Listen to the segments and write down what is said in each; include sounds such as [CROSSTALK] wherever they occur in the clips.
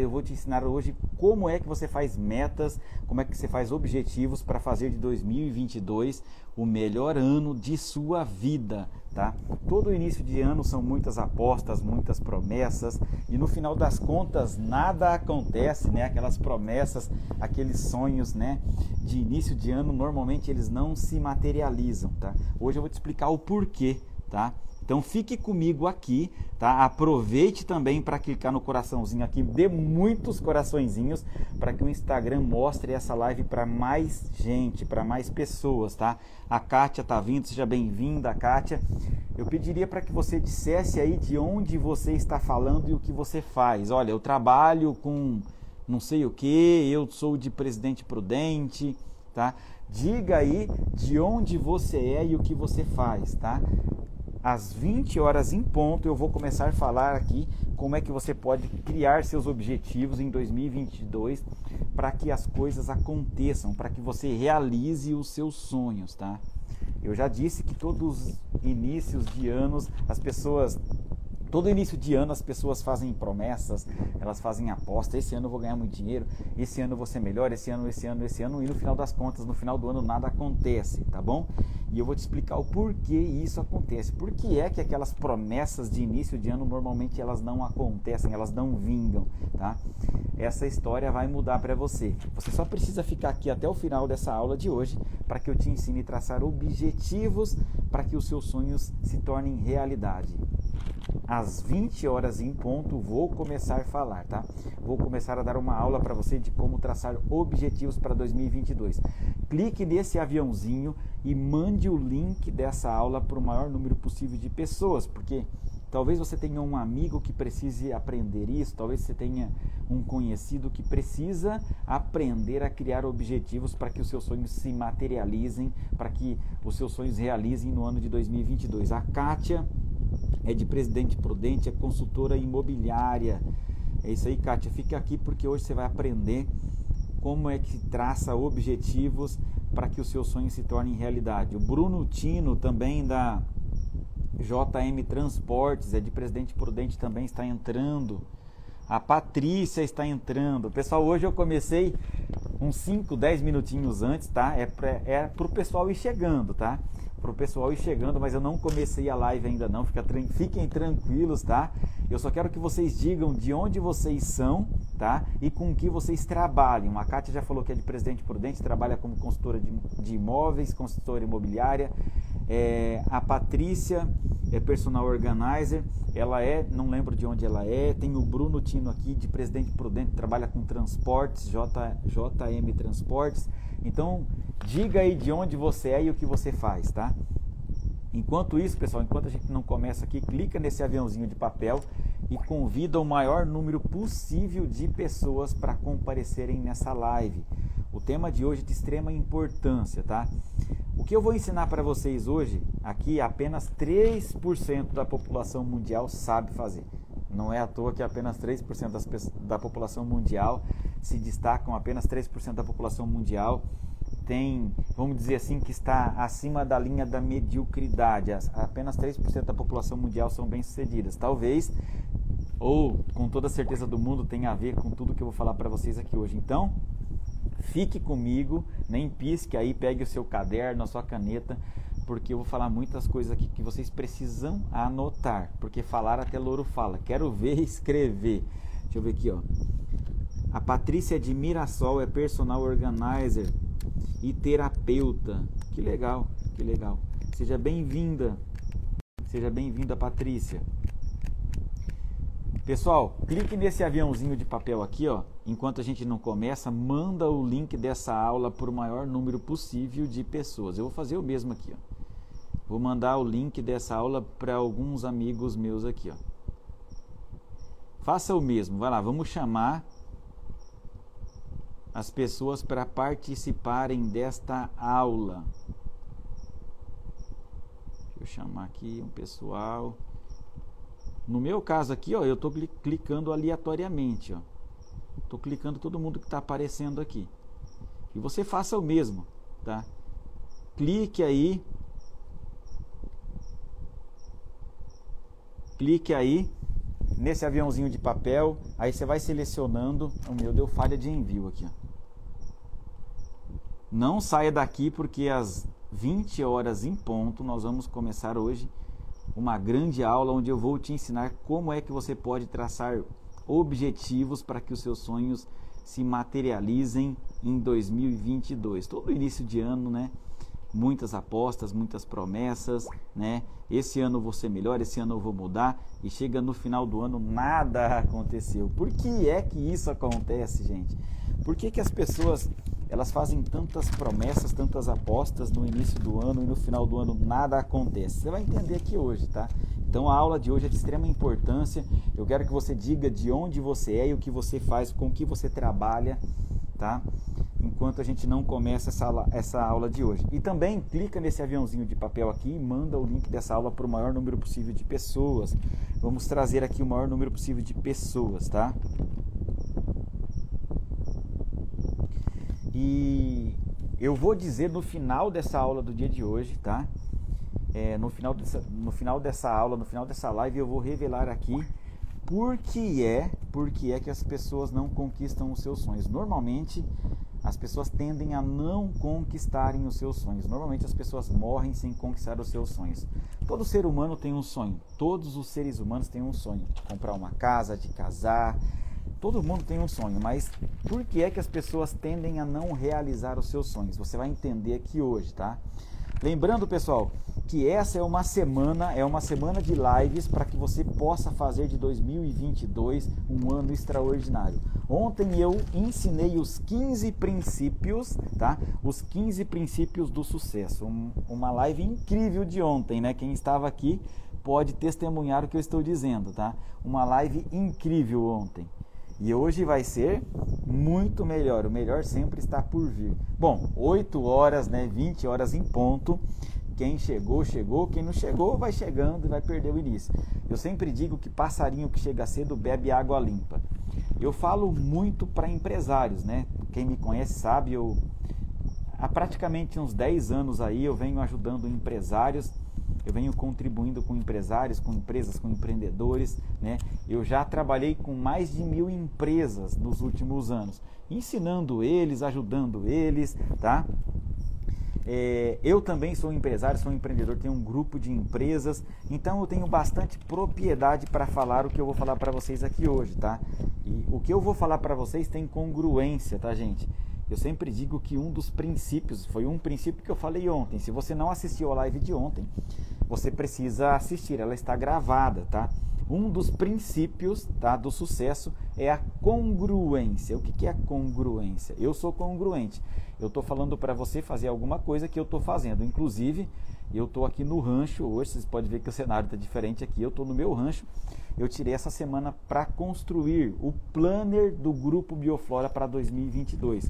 Eu vou te ensinar hoje como é que você faz metas, como é que você faz objetivos para fazer de 2022 o melhor ano de sua vida, tá? Todo início de ano são muitas apostas, muitas promessas e no final das contas nada acontece, né? Aquelas promessas, aqueles sonhos, né? De início de ano normalmente eles não se materializam, tá? Hoje eu vou te explicar o porquê, tá? Então fique comigo aqui, tá? Aproveite também para clicar no coraçãozinho aqui, dê muitos coraçõezinhos para que o Instagram mostre essa live para mais gente, para mais pessoas, tá? A Kátia tá vindo, seja bem-vinda, Kátia. Eu pediria para que você dissesse aí de onde você está falando e o que você faz. Olha, eu trabalho com não sei o que, eu sou de Presidente Prudente, tá? Diga aí de onde você é e o que você faz, tá? Às 20 horas em ponto, eu vou começar a falar aqui como é que você pode criar seus objetivos em 2022 para que as coisas aconteçam, para que você realize os seus sonhos, tá? Eu já disse que todos os inícios de anos as pessoas Todo início de ano as pessoas fazem promessas, elas fazem aposta. Esse ano eu vou ganhar muito dinheiro, esse ano ser melhor, esse ano, esse ano, esse ano, e no final das contas, no final do ano, nada acontece, tá bom? E eu vou te explicar o porquê isso acontece. Por que é que aquelas promessas de início de ano normalmente elas não acontecem, elas não vingam, tá? Essa história vai mudar para você. Você só precisa ficar aqui até o final dessa aula de hoje para que eu te ensine a traçar objetivos para que os seus sonhos se tornem realidade às 20 horas em ponto, vou começar a falar, tá? Vou começar a dar uma aula para você de como traçar objetivos para 2022. Clique nesse aviãozinho e mande o link dessa aula para o maior número possível de pessoas, porque talvez você tenha um amigo que precise aprender isso, talvez você tenha um conhecido que precisa aprender a criar objetivos para que os seus sonhos se materializem, para que os seus sonhos realizem no ano de 2022. A Kátia é de Presidente Prudente, é consultora imobiliária. É isso aí, Kátia. Fica aqui porque hoje você vai aprender como é que traça objetivos para que os seus sonhos se tornem realidade. O Bruno Tino, também da JM Transportes, é de Presidente Prudente, também está entrando. A Patrícia está entrando. Pessoal, hoje eu comecei uns 5, 10 minutinhos antes, tá? É para é o pessoal ir chegando, tá? Para o pessoal ir chegando, mas eu não comecei a live ainda não, Fica, fiquem tranquilos, tá? Eu só quero que vocês digam de onde vocês são, tá? E com que vocês trabalham. A Kátia já falou que é de Presidente Prudente, trabalha como consultora de, de imóveis, consultora imobiliária. É, a Patrícia é personal organizer, ela é, não lembro de onde ela é. Tem o Bruno Tino aqui, de Presidente Prudente, trabalha com transportes, J, JM Transportes. Então, diga aí de onde você é e o que você faz, tá? Enquanto isso, pessoal, enquanto a gente não começa aqui, clica nesse aviãozinho de papel e convida o maior número possível de pessoas para comparecerem nessa live. O tema de hoje é de extrema importância, tá? O que eu vou ensinar para vocês hoje, aqui apenas 3% da população mundial sabe fazer. Não é à toa que apenas 3% das, da população mundial se destacam, apenas 3% da população mundial tem, vamos dizer assim, que está acima da linha da mediocridade. Apenas 3% da população mundial são bem-sucedidas. Talvez, ou com toda certeza do mundo, tenha a ver com tudo que eu vou falar para vocês aqui hoje. Então, fique comigo, nem pisque aí, pegue o seu caderno, a sua caneta, porque eu vou falar muitas coisas aqui que vocês precisam anotar, porque falar até louro fala. Quero ver escrever. Deixa eu ver aqui, ó. A Patrícia de Mirassol é personal organizer e terapeuta. Que legal, que legal. Seja bem-vinda. Seja bem-vinda, Patrícia. Pessoal, clique nesse aviãozinho de papel aqui, ó. Enquanto a gente não começa, manda o link dessa aula para o maior número possível de pessoas. Eu vou fazer o mesmo aqui, ó. Vou mandar o link dessa aula para alguns amigos meus aqui, ó. Faça o mesmo. Vai lá, vamos chamar as pessoas para participarem desta aula. Deixa eu chamar aqui um pessoal. No meu caso aqui, ó, eu estou clicando aleatoriamente, ó. Estou clicando todo mundo que está aparecendo aqui. E você faça o mesmo, tá? Clique aí. Clique aí nesse aviãozinho de papel, aí você vai selecionando. O meu deu falha de envio aqui. Ó. Não saia daqui porque às 20 horas em ponto nós vamos começar hoje uma grande aula onde eu vou te ensinar como é que você pode traçar objetivos para que os seus sonhos se materializem em 2022. Todo início de ano, né? Muitas apostas, muitas promessas, né? Esse ano eu vou ser melhor, esse ano eu vou mudar e chega no final do ano nada aconteceu. Por que é que isso acontece, gente? Por que, que as pessoas elas fazem tantas promessas, tantas apostas no início do ano e no final do ano nada acontece. Você vai entender aqui hoje, tá? Então a aula de hoje é de extrema importância. Eu quero que você diga de onde você é e o que você faz, com o que você trabalha, tá? Enquanto a gente não começa essa, essa aula de hoje. E também clica nesse aviãozinho de papel aqui e manda o link dessa aula para o maior número possível de pessoas. Vamos trazer aqui o maior número possível de pessoas, tá? E eu vou dizer no final dessa aula do dia de hoje, tá? É, no, final dessa, no final dessa aula, no final dessa live, eu vou revelar aqui por que é, por que é que as pessoas não conquistam os seus sonhos. Normalmente, as pessoas tendem a não conquistarem os seus sonhos. Normalmente, as pessoas morrem sem conquistar os seus sonhos. Todo ser humano tem um sonho. Todos os seres humanos têm um sonho: comprar uma casa, de casar, Todo mundo tem um sonho, mas por que é que as pessoas tendem a não realizar os seus sonhos? Você vai entender aqui hoje, tá? Lembrando, pessoal, que essa é uma semana, é uma semana de lives para que você possa fazer de 2022 um ano extraordinário. Ontem eu ensinei os 15 princípios, tá? Os 15 princípios do sucesso. Um, uma live incrível de ontem, né? Quem estava aqui pode testemunhar o que eu estou dizendo, tá? Uma live incrível ontem. E hoje vai ser muito melhor. O melhor sempre está por vir. Bom, 8 horas, né, 20 horas em ponto. Quem chegou, chegou. Quem não chegou, vai chegando e vai perder o início. Eu sempre digo que passarinho que chega cedo bebe água limpa. Eu falo muito para empresários, né? Quem me conhece sabe, eu há praticamente uns 10 anos aí eu venho ajudando empresários eu venho contribuindo com empresários, com empresas, com empreendedores. Né? Eu já trabalhei com mais de mil empresas nos últimos anos, ensinando eles, ajudando eles, tá? É, eu também sou empresário, sou empreendedor, tenho um grupo de empresas, então eu tenho bastante propriedade para falar o que eu vou falar para vocês aqui hoje, tá? E o que eu vou falar para vocês tem congruência, tá, gente? Eu sempre digo que um dos princípios, foi um princípio que eu falei ontem. Se você não assistiu a live de ontem, você precisa assistir, ela está gravada, tá? Um dos princípios tá, do sucesso é a congruência. O que, que é a congruência? Eu sou congruente. Eu estou falando para você fazer alguma coisa que eu estou fazendo. Inclusive, eu estou aqui no rancho hoje. Vocês podem ver que o cenário está diferente aqui. Eu estou no meu rancho. Eu tirei essa semana para construir o planner do Grupo Bioflora para 2022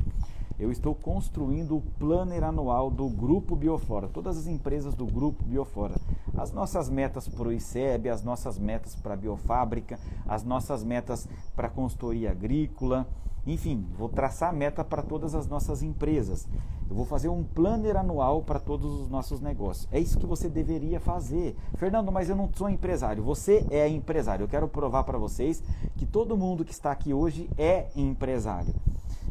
eu estou construindo o planner anual do Grupo Biofora, todas as empresas do Grupo Biofora. As nossas metas para o ICEB, as nossas metas para a biofábrica, as nossas metas para a consultoria agrícola, enfim, vou traçar meta para todas as nossas empresas. Eu vou fazer um planner anual para todos os nossos negócios. É isso que você deveria fazer. Fernando, mas eu não sou empresário. Você é empresário. Eu quero provar para vocês que todo mundo que está aqui hoje é empresário.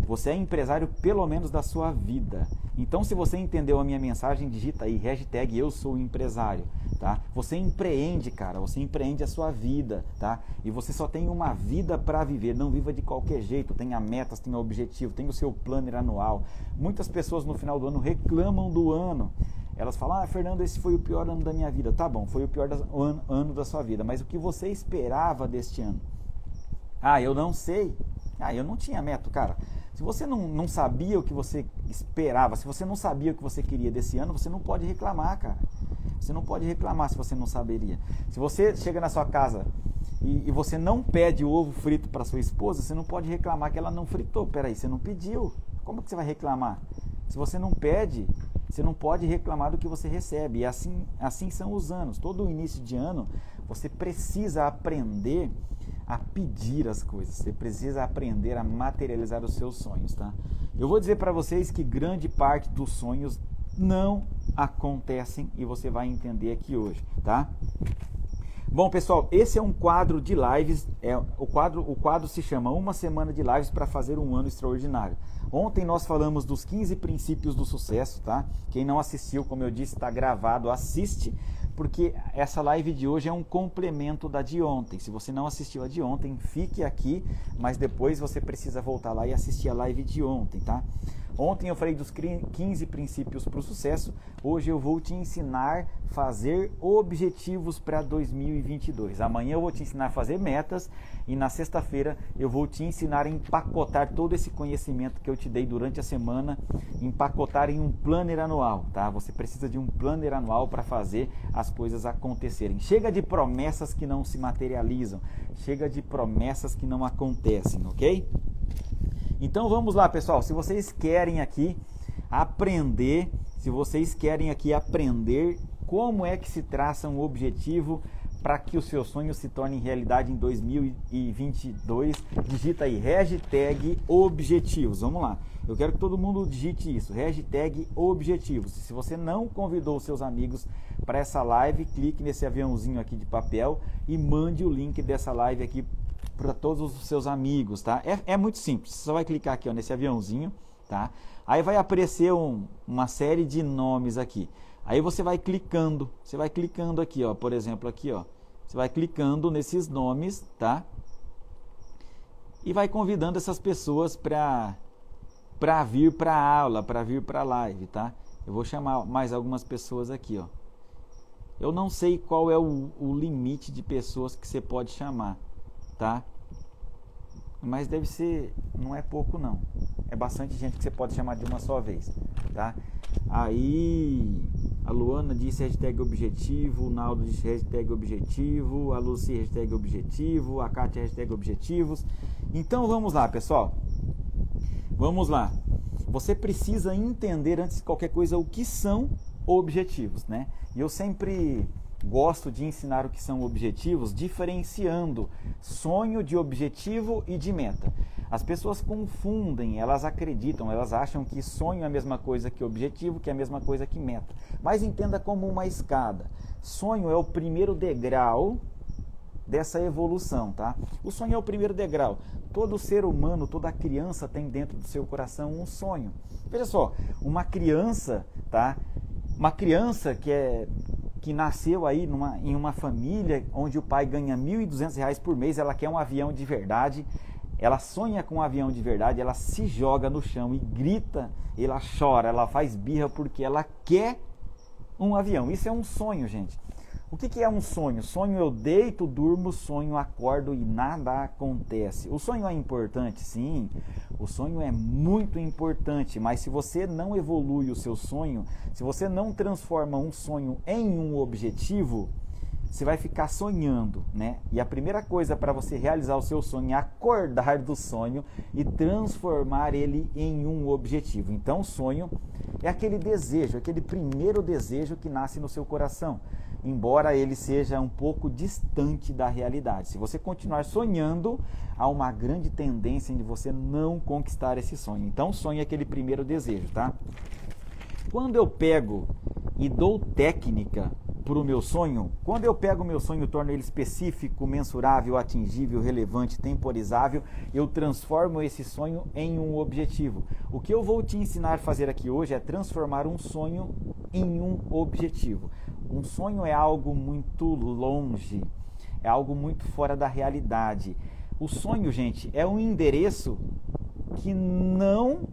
Você é empresário pelo menos da sua vida. Então, se você entendeu a minha mensagem, digita aí hashtag eu sou empresário, tá? Você empreende, cara. Você empreende a sua vida, tá? E você só tem uma vida para viver. Não viva de qualquer jeito. Tenha metas, tenha objetivo, tenha o seu planner anual. Muitas pessoas no final do ano reclamam do ano. Elas falam, ah, Fernando, esse foi o pior ano da minha vida. Tá bom, foi o pior ano da sua vida. Mas o que você esperava deste ano? Ah, eu não sei. Ah, eu não tinha meta, cara. Se você não, não sabia o que você esperava, se você não sabia o que você queria desse ano, você não pode reclamar, cara. Você não pode reclamar se você não saberia. Se você chega na sua casa e, e você não pede ovo frito para sua esposa, você não pode reclamar que ela não fritou. Peraí, você não pediu. Como que você vai reclamar? Se você não pede, você não pode reclamar do que você recebe. E assim, assim são os anos. Todo início de ano, você precisa aprender a pedir as coisas. Você precisa aprender a materializar os seus sonhos, tá? Eu vou dizer para vocês que grande parte dos sonhos não acontecem e você vai entender aqui hoje, tá? Bom, pessoal, esse é um quadro de lives. É, o, quadro, o quadro se chama Uma Semana de Lives para Fazer um Ano Extraordinário. Ontem nós falamos dos 15 princípios do sucesso, tá? Quem não assistiu, como eu disse, está gravado, assiste, porque essa live de hoje é um complemento da de ontem. Se você não assistiu a de ontem, fique aqui, mas depois você precisa voltar lá e assistir a live de ontem, tá? Ontem eu falei dos 15 princípios para o sucesso. Hoje eu vou te ensinar a fazer objetivos para 2022. Amanhã eu vou te ensinar a fazer metas e na sexta-feira eu vou te ensinar a empacotar todo esse conhecimento que eu te dei durante a semana, empacotar em um planner anual, tá? Você precisa de um planner anual para fazer as coisas acontecerem. Chega de promessas que não se materializam, chega de promessas que não acontecem, ok? Então vamos lá, pessoal. Se vocês querem aqui aprender, se vocês querem aqui aprender como é que se traça um objetivo para que o seu sonho se torne realidade em 2022, digita aí hashtag objetivos. Vamos lá. Eu quero que todo mundo digite isso, hashtag objetivos. Se você não convidou seus amigos para essa live, clique nesse aviãozinho aqui de papel e mande o link dessa live aqui para todos os seus amigos, tá? É, é muito simples. Você só vai clicar aqui ó, nesse aviãozinho, tá? Aí vai aparecer um, uma série de nomes aqui. Aí você vai clicando, você vai clicando aqui, ó, por exemplo, aqui, ó. Você vai clicando nesses nomes, tá? E vai convidando essas pessoas para para vir para a aula, para vir para a live, tá? Eu vou chamar mais algumas pessoas aqui, ó. Eu não sei qual é o, o limite de pessoas que você pode chamar tá? Mas deve ser, não é pouco não. É bastante gente que você pode chamar de uma só vez, tá? Aí a Luana disse hashtag objetivo, o Naldo disse hashtag objetivo, a Lucy hashtag objetivo, a Kátia hashtag objetivos. Então vamos lá, pessoal. Vamos lá. Você precisa entender antes de qualquer coisa o que são objetivos, né? E eu sempre gosto de ensinar o que são objetivos, diferenciando sonho de objetivo e de meta. As pessoas confundem, elas acreditam, elas acham que sonho é a mesma coisa que objetivo, que é a mesma coisa que meta. Mas entenda como uma escada. Sonho é o primeiro degrau dessa evolução, tá? O sonho é o primeiro degrau. Todo ser humano, toda criança tem dentro do seu coração um sonho. Veja só, uma criança, tá? Uma criança que é que nasceu aí numa, em uma família onde o pai ganha R$ 1.200 por mês, ela quer um avião de verdade, ela sonha com um avião de verdade, ela se joga no chão e grita, ela chora, ela faz birra porque ela quer um avião. Isso é um sonho, gente. O que, que, é um sonho? Sonho eu deito, durmo, sonho, acordo e nada acontece. O sonho é importante, sim. O sonho é muito importante, mas se você não evolui o seu sonho, se você não transforma um sonho em um objetivo, você vai ficar sonhando, né? E a primeira coisa para você realizar o seu sonho é acordar do sonho e transformar ele em um objetivo. Então, sonho é aquele desejo, aquele primeiro desejo que nasce no seu coração embora ele seja um pouco distante da realidade. Se você continuar sonhando, há uma grande tendência em você não conquistar esse sonho. Então, sonhe aquele primeiro desejo, tá? Quando eu pego e dou técnica para o meu sonho, quando eu pego o meu sonho e torno ele específico, mensurável, atingível, relevante, temporizável, eu transformo esse sonho em um objetivo. O que eu vou te ensinar a fazer aqui hoje é transformar um sonho em um objetivo. Um sonho é algo muito longe, é algo muito fora da realidade. O sonho, gente, é um endereço que não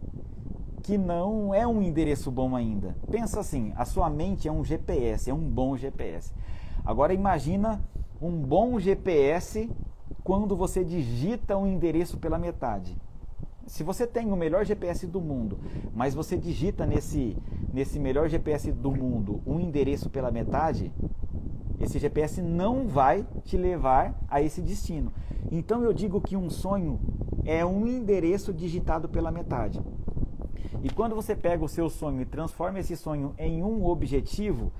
que não é um endereço bom ainda. Pensa assim, a sua mente é um GPS, é um bom GPS. Agora imagina um bom GPS quando você digita um endereço pela metade. Se você tem o melhor GPS do mundo, mas você digita nesse, nesse melhor GPS do mundo um endereço pela metade, esse GPS não vai te levar a esse destino. Então eu digo que um sonho é um endereço digitado pela metade. E quando você pega o seu sonho e transforma esse sonho em um objetivo,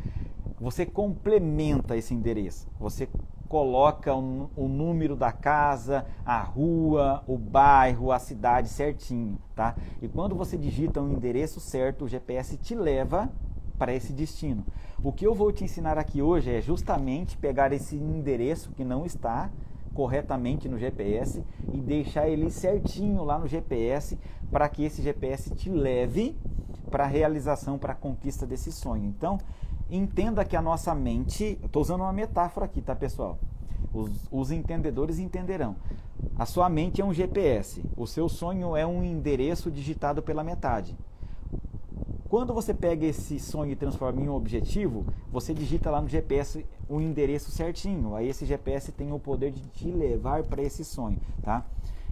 você complementa esse endereço. Você coloca o, o número da casa, a rua, o bairro, a cidade certinho, tá? E quando você digita um endereço certo, o GPS te leva para esse destino. O que eu vou te ensinar aqui hoje é justamente pegar esse endereço que não está corretamente no GPS e deixar ele certinho lá no GPS para que esse GPS te leve para a realização, para a conquista desse sonho. Então, entenda que a nossa mente, estou usando uma metáfora aqui, tá pessoal? Os, os, entendedores entenderão. A sua mente é um GPS, o seu sonho é um endereço digitado pela metade. Quando você pega esse sonho e transforma em um objetivo, você digita lá no GPS o endereço certinho. Aí esse GPS tem o poder de te levar para esse sonho, tá?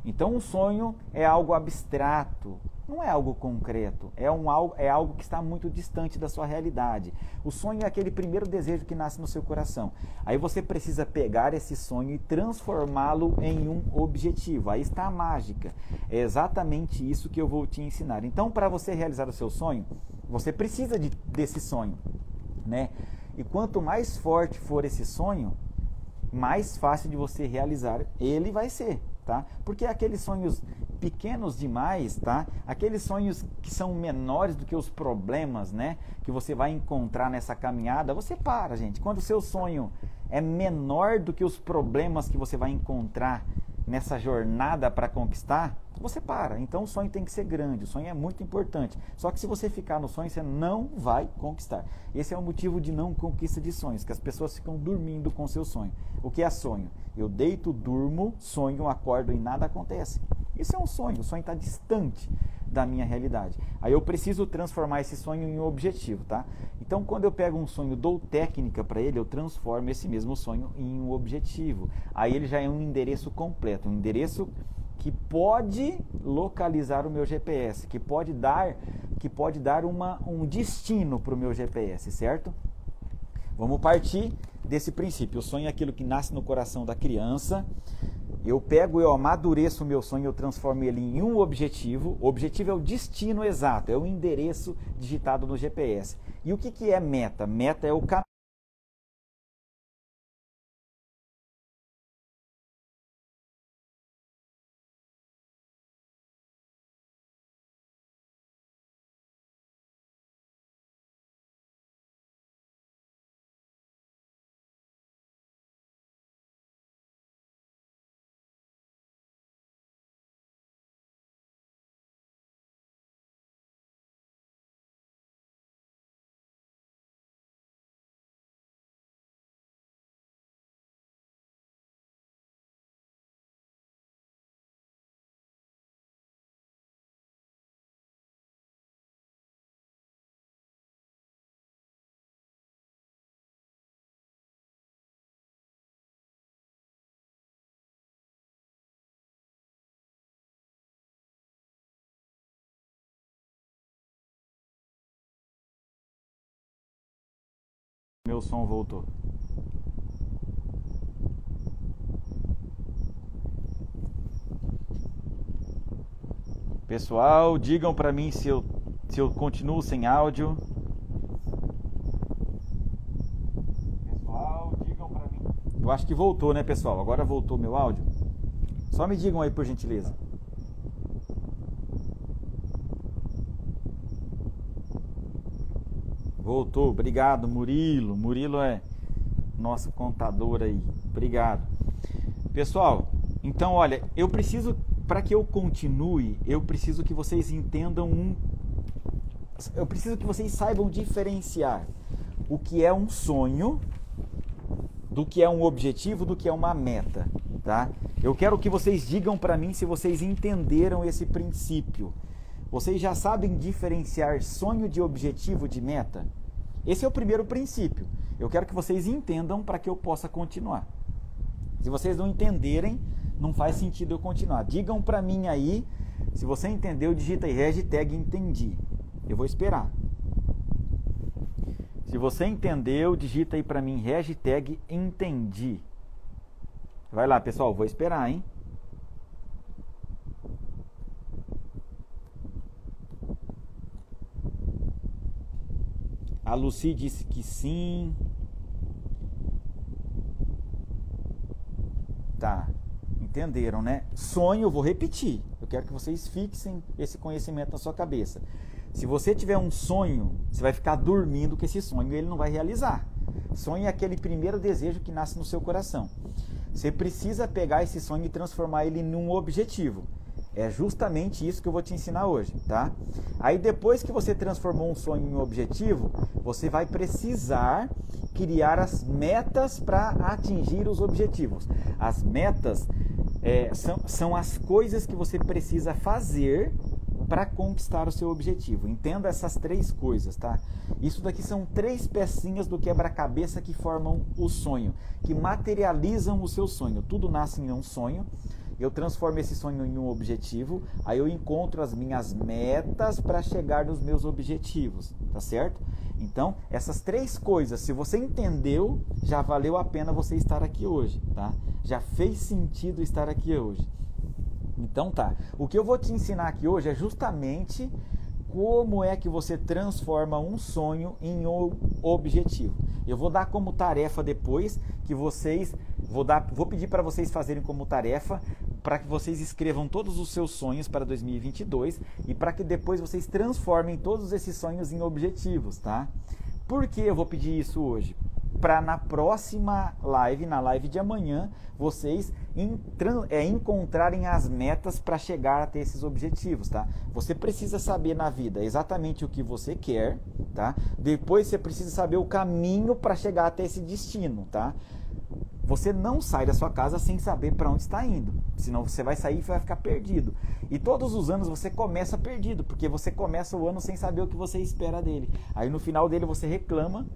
Então, um sonho é algo abstrato, não é algo concreto, é, um, é algo que está muito distante da sua realidade. O sonho é aquele primeiro desejo que nasce no seu coração. Aí você precisa pegar esse sonho e transformá-lo em um objetivo. Aí está a mágica. É exatamente isso que eu vou te ensinar. Então, para você realizar o seu sonho, você precisa de, desse sonho, né? E quanto mais forte for esse sonho, mais fácil de você realizar ele vai ser tá? Porque aqueles sonhos pequenos demais, tá? Aqueles sonhos que são menores do que os problemas, né? Que você vai encontrar nessa caminhada, você para, gente. Quando o seu sonho é menor do que os problemas que você vai encontrar nessa jornada para conquistar, você para. Então o sonho tem que ser grande, o sonho é muito importante. Só que se você ficar no sonho, você não vai conquistar. Esse é o motivo de não conquista de sonhos, que as pessoas ficam dormindo com seu sonho. O que é sonho? Eu deito, durmo, sonho, acordo e nada acontece. Isso é um sonho, o sonho está distante da minha realidade. Aí eu preciso transformar esse sonho em um objetivo, tá? Então, quando eu pego um sonho, dou técnica para ele, eu transformo esse mesmo sonho em um objetivo. Aí ele já é um endereço completo, um endereço que pode localizar o meu GPS, que pode dar, que pode dar uma, um destino para o meu GPS, certo? Vamos partir desse princípio. O sonho é aquilo que nasce no coração da criança. Eu pego, eu amadureço o meu sonho, eu transformo ele em um objetivo. O objetivo é o destino exato, é o endereço digitado no GPS. E o que, que é meta? Meta é o caminho Meu som voltou. Pessoal, digam para mim se eu, se eu continuo sem áudio. Pessoal, digam para mim. Eu acho que voltou, né, pessoal? Agora voltou meu áudio. Só me digam aí, por gentileza. Voltou, obrigado Murilo. Murilo é nosso contador aí. Obrigado. Pessoal, então olha, eu preciso para que eu continue, eu preciso que vocês entendam um eu preciso que vocês saibam diferenciar o que é um sonho do que é um objetivo, do que é uma meta, tá? Eu quero que vocês digam para mim se vocês entenderam esse princípio. Vocês já sabem diferenciar sonho de objetivo de meta? Esse é o primeiro princípio. Eu quero que vocês entendam para que eu possa continuar. Se vocês não entenderem, não faz sentido eu continuar. Digam para mim aí, se você entendeu, digita aí hashtag entendi. Eu vou esperar. Se você entendeu, digita aí para mim hashtag entendi. Vai lá, pessoal, vou esperar, hein? A Lucy disse que sim. Tá. Entenderam, né? Sonho, vou repetir. Eu quero que vocês fixem esse conhecimento na sua cabeça. Se você tiver um sonho, você vai ficar dormindo com esse sonho e ele não vai realizar. Sonho é aquele primeiro desejo que nasce no seu coração. Você precisa pegar esse sonho e transformar ele num objetivo. É justamente isso que eu vou te ensinar hoje, tá? Aí depois que você transformou um sonho em um objetivo, você vai precisar criar as metas para atingir os objetivos. As metas é, são, são as coisas que você precisa fazer para conquistar o seu objetivo. Entenda essas três coisas, tá? Isso daqui são três pecinhas do quebra-cabeça que formam o sonho, que materializam o seu sonho. Tudo nasce em um sonho eu transformo esse sonho em um objetivo, aí eu encontro as minhas metas para chegar nos meus objetivos, tá certo? Então, essas três coisas, se você entendeu, já valeu a pena você estar aqui hoje, tá? Já fez sentido estar aqui hoje. Então tá. O que eu vou te ensinar aqui hoje é justamente como é que você transforma um sonho em um objetivo. Eu vou dar como tarefa depois que vocês vou dar, vou pedir para vocês fazerem como tarefa para que vocês escrevam todos os seus sonhos para 2022 e para que depois vocês transformem todos esses sonhos em objetivos, tá? Por que eu vou pedir isso hoje? Para na próxima live, na live de amanhã, vocês é, encontrarem as metas para chegar até esses objetivos, tá? Você precisa saber na vida exatamente o que você quer, tá? Depois você precisa saber o caminho para chegar até esse destino, tá? Você não sai da sua casa sem saber para onde está indo, senão você vai sair e vai ficar perdido. E todos os anos você começa perdido, porque você começa o ano sem saber o que você espera dele. Aí no final dele você reclama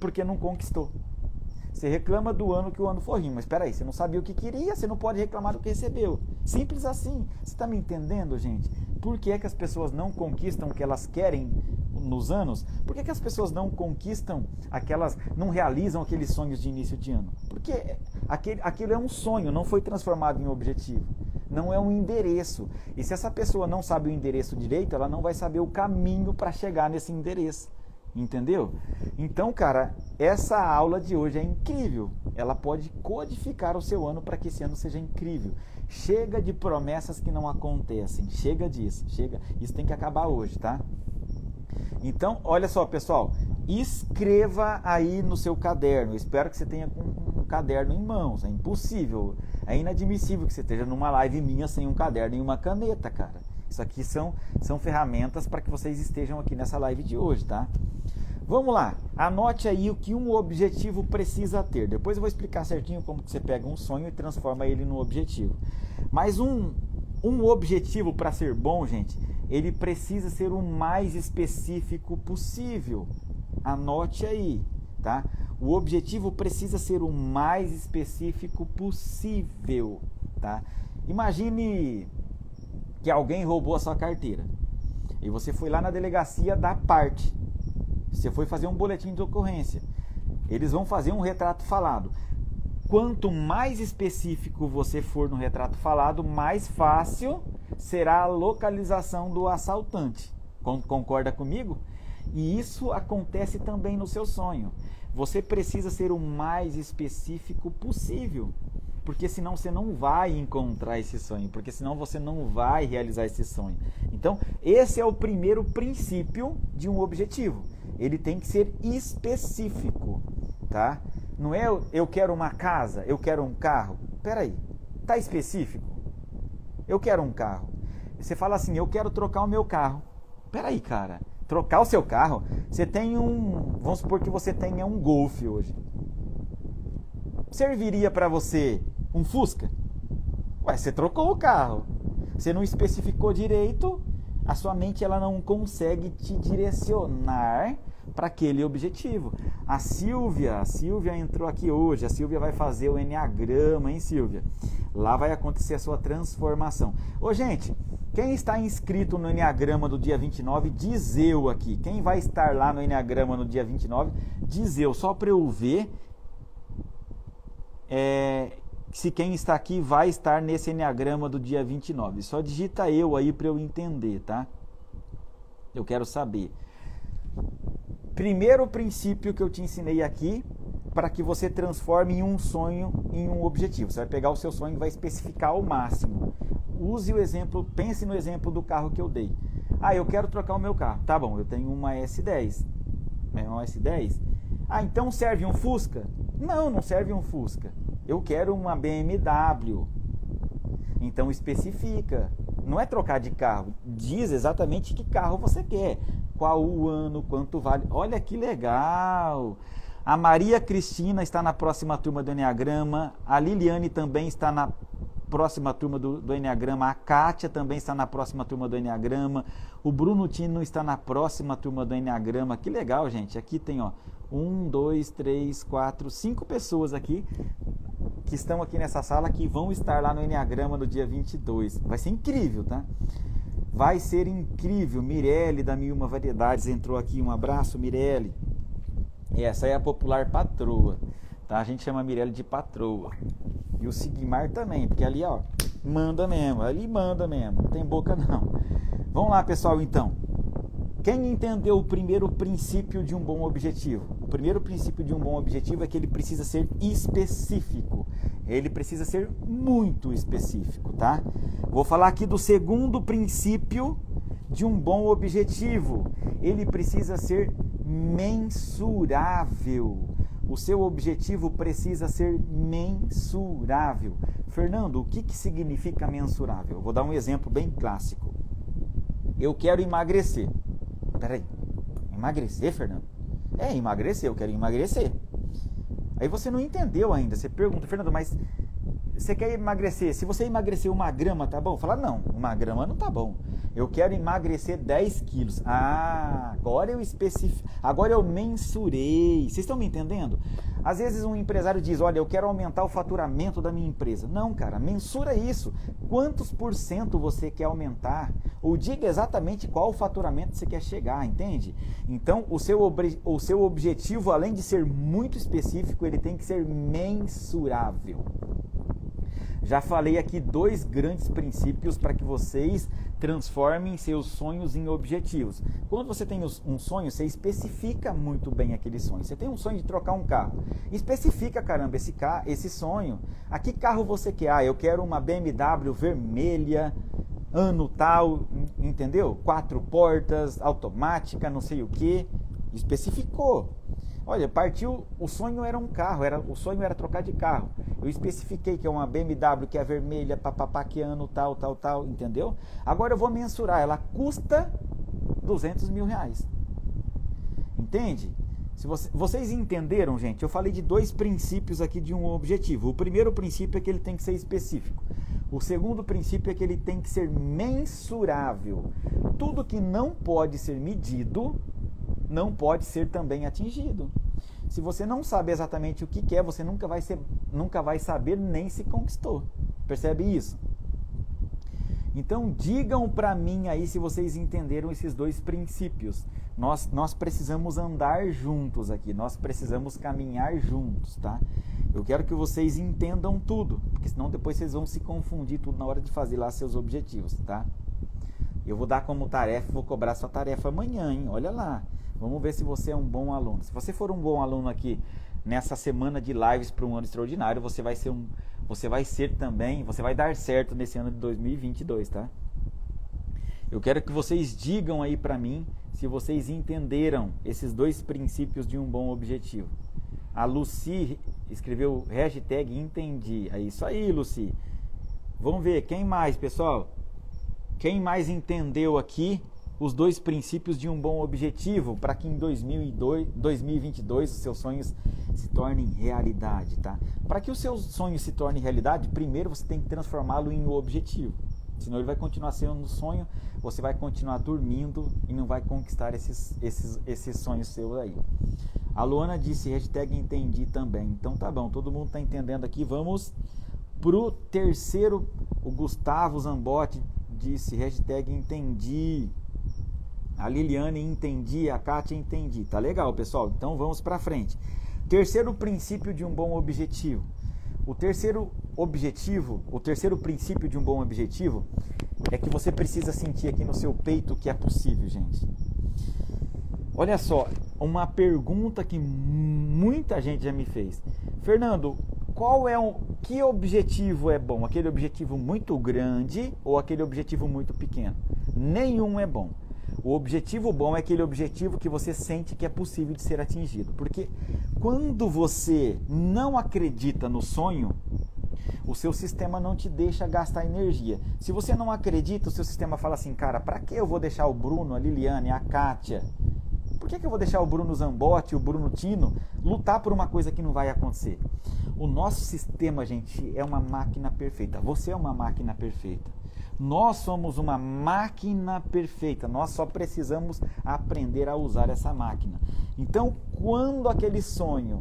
porque não conquistou. Você reclama do ano que o ano foi ruim, mas espera aí, você não sabia o que queria, você não pode reclamar do que recebeu. Simples assim. Você está me entendendo, gente? Por que, é que as pessoas não conquistam o que elas querem nos anos? Por que, que as pessoas não conquistam aquelas, não realizam aqueles sonhos de início de ano? Porque aquele, aquilo é um sonho, não foi transformado em objetivo. Não é um endereço. E se essa pessoa não sabe o endereço direito, ela não vai saber o caminho para chegar nesse endereço. Entendeu? Então, cara, essa aula de hoje é incrível. Ela pode codificar o seu ano para que esse ano seja incrível. Chega de promessas que não acontecem. Chega disso. Chega. Isso tem que acabar hoje, tá? Então, olha só, pessoal. Escreva aí no seu caderno. espero que você tenha um, um caderno em mãos. É impossível. É inadmissível que você esteja numa live minha sem um caderno e uma caneta, cara. Isso aqui são, são ferramentas para que vocês estejam aqui nessa live de hoje, tá? Vamos lá, anote aí o que um objetivo precisa ter. Depois eu vou explicar certinho como você pega um sonho e transforma ele num objetivo. Mas um, um objetivo para ser bom, gente, ele precisa ser o mais específico possível. Anote aí, tá? O objetivo precisa ser o mais específico possível, tá? Imagine que alguém roubou a sua carteira. E você foi lá na delegacia da parte. Você foi fazer um boletim de ocorrência. Eles vão fazer um retrato falado. Quanto mais específico você for no retrato falado, mais fácil será a localização do assaltante. Concorda comigo? E isso acontece também no seu sonho. Você precisa ser o mais específico possível porque senão você não vai encontrar esse sonho, porque senão você não vai realizar esse sonho. Então, esse é o primeiro princípio de um objetivo. Ele tem que ser específico, tá? Não é eu quero uma casa, eu quero um carro. Peraí, tá específico? Eu quero um carro. Você fala assim, eu quero trocar o meu carro. Peraí, cara, trocar o seu carro? Você tem um, vamos supor que você tenha um Golf hoje serviria para você um Fusca? Ué, você trocou o carro. Você não especificou direito, a sua mente ela não consegue te direcionar para aquele objetivo. A Silvia, a Silvia entrou aqui hoje, a Silvia vai fazer o Enneagrama, hein, Silvia? Lá vai acontecer a sua transformação. Ô, gente, quem está inscrito no Enneagrama do dia 29, diz eu aqui. Quem vai estar lá no Enneagrama no dia 29, diz eu, só para eu ver é, se quem está aqui vai estar nesse Enneagrama do dia 29. Só digita eu aí para eu entender, tá? Eu quero saber. Primeiro princípio que eu te ensinei aqui para que você transforme um sonho em um objetivo. Você vai pegar o seu sonho e vai especificar ao máximo. Use o exemplo, pense no exemplo do carro que eu dei. Ah, eu quero trocar o meu carro. Tá bom, eu tenho uma S10. É uma S10? Ah, então serve um Fusca? Não, não serve um Fusca. Eu quero uma BMW. Então especifica. Não é trocar de carro. Diz exatamente que carro você quer. Qual o ano, quanto vale. Olha que legal. A Maria Cristina está na próxima turma do Enneagrama. A Liliane também está na próxima turma do, do Enneagrama. A Kátia também está na próxima turma do Enneagrama. O Bruno Tino está na próxima turma do Enneagrama. Que legal, gente. Aqui tem, ó, um, dois, três, quatro, cinco pessoas aqui que estão aqui nessa sala que vão estar lá no Enneagrama no dia 22. Vai ser incrível, tá? Vai ser incrível. Mirelle da Mil Uma Variedades entrou aqui. Um abraço, Mirelle. Essa é a popular patroa. Tá? A gente chama Mirelle de patroa. E o Sigmar também, porque ali, ó, manda mesmo. Ali manda mesmo. Não tem boca não. Vamos lá, pessoal, então. Quem entendeu o primeiro princípio de um bom objetivo? O primeiro princípio de um bom objetivo é que ele precisa ser específico. Ele precisa ser muito específico, tá? Vou falar aqui do segundo princípio de um bom objetivo. Ele precisa ser mensurável. O seu objetivo precisa ser mensurável. Fernando, o que, que significa mensurável? vou dar um exemplo bem clássico. Eu quero emagrecer. Peraí, emagrecer, Fernando? É, emagrecer, eu quero emagrecer. Aí você não entendeu ainda. Você pergunta, Fernando, mas você quer emagrecer? Se você emagrecer uma grama, tá bom? Fala, não, uma grama não tá bom. Eu quero emagrecer 10 quilos. Ah, agora eu especifico, agora eu mensurei. Vocês estão me entendendo? Às vezes um empresário diz: Olha, eu quero aumentar o faturamento da minha empresa. Não, cara, mensura isso. Quantos por cento você quer aumentar? Ou diga exatamente qual faturamento você quer chegar, entende? Então, o seu, o seu objetivo, além de ser muito específico, ele tem que ser mensurável. Já falei aqui dois grandes princípios para que vocês transformem seus sonhos em objetivos. Quando você tem um sonho, você especifica muito bem aquele sonho. Você tem um sonho de trocar um carro. Especifica, caramba, esse, carro, esse sonho. A que carro você quer? Ah, eu quero uma BMW vermelha, ano tal, entendeu? Quatro portas, automática, não sei o que. Especificou. Olha, partiu, o sonho era um carro, era, o sonho era trocar de carro. Eu especifiquei que é uma BMW que é vermelha, papapá, que ano, tal, tal, tal, entendeu? Agora eu vou mensurar, ela custa 200 mil reais. Entende? Se você, vocês entenderam, gente, eu falei de dois princípios aqui de um objetivo. O primeiro princípio é que ele tem que ser específico. O segundo princípio é que ele tem que ser mensurável. Tudo que não pode ser medido não pode ser também atingido. Se você não sabe exatamente o que quer, você nunca vai, ser, nunca vai saber nem se conquistou. Percebe isso? Então digam para mim aí se vocês entenderam esses dois princípios. Nós, nós precisamos andar juntos aqui, nós precisamos caminhar juntos, tá? Eu quero que vocês entendam tudo, porque senão depois vocês vão se confundir tudo na hora de fazer lá seus objetivos, tá? Eu vou dar como tarefa, vou cobrar sua tarefa amanhã, hein? Olha lá. Vamos ver se você é um bom aluno. Se você for um bom aluno aqui nessa semana de lives para um ano extraordinário, você vai ser um, você vai ser também, você vai dar certo nesse ano de 2022, tá? Eu quero que vocês digam aí para mim se vocês entenderam esses dois princípios de um bom objetivo. A Lucy escreveu hashtag entendi. É isso aí, Lucy. Vamos ver, quem mais, pessoal? Quem mais entendeu aqui os dois princípios de um bom objetivo para que em 2002, 2022 os seus sonhos se tornem realidade, tá? Para que o seu sonho se torne realidade, primeiro você tem que transformá-lo em um objetivo. Senão ele vai continuar sendo um sonho, você vai continuar dormindo e não vai conquistar esses, esses, esses sonhos seus aí. A Luana disse, hashtag entendi também. Então tá bom, todo mundo está entendendo aqui. Vamos pro terceiro, o Gustavo Zambotti disse, hashtag entendi. A Liliane entendi, a Kátia entendi. Tá legal, pessoal? Então vamos para frente. Terceiro princípio de um bom objetivo. O terceiro objetivo, o terceiro princípio de um bom objetivo é que você precisa sentir aqui no seu peito que é possível, gente. Olha só, uma pergunta que muita gente já me fez. Fernando, qual é um que objetivo é bom? Aquele objetivo muito grande ou aquele objetivo muito pequeno? Nenhum é bom. O objetivo bom é aquele objetivo que você sente que é possível de ser atingido. Porque quando você não acredita no sonho, o seu sistema não te deixa gastar energia. Se você não acredita, o seu sistema fala assim, cara, para que eu vou deixar o Bruno, a Liliane, a Kátia? Por que, que eu vou deixar o Bruno Zambotti, o Bruno Tino lutar por uma coisa que não vai acontecer? O nosso sistema, gente, é uma máquina perfeita. Você é uma máquina perfeita. Nós somos uma máquina perfeita. Nós só precisamos aprender a usar essa máquina. Então, quando aquele sonho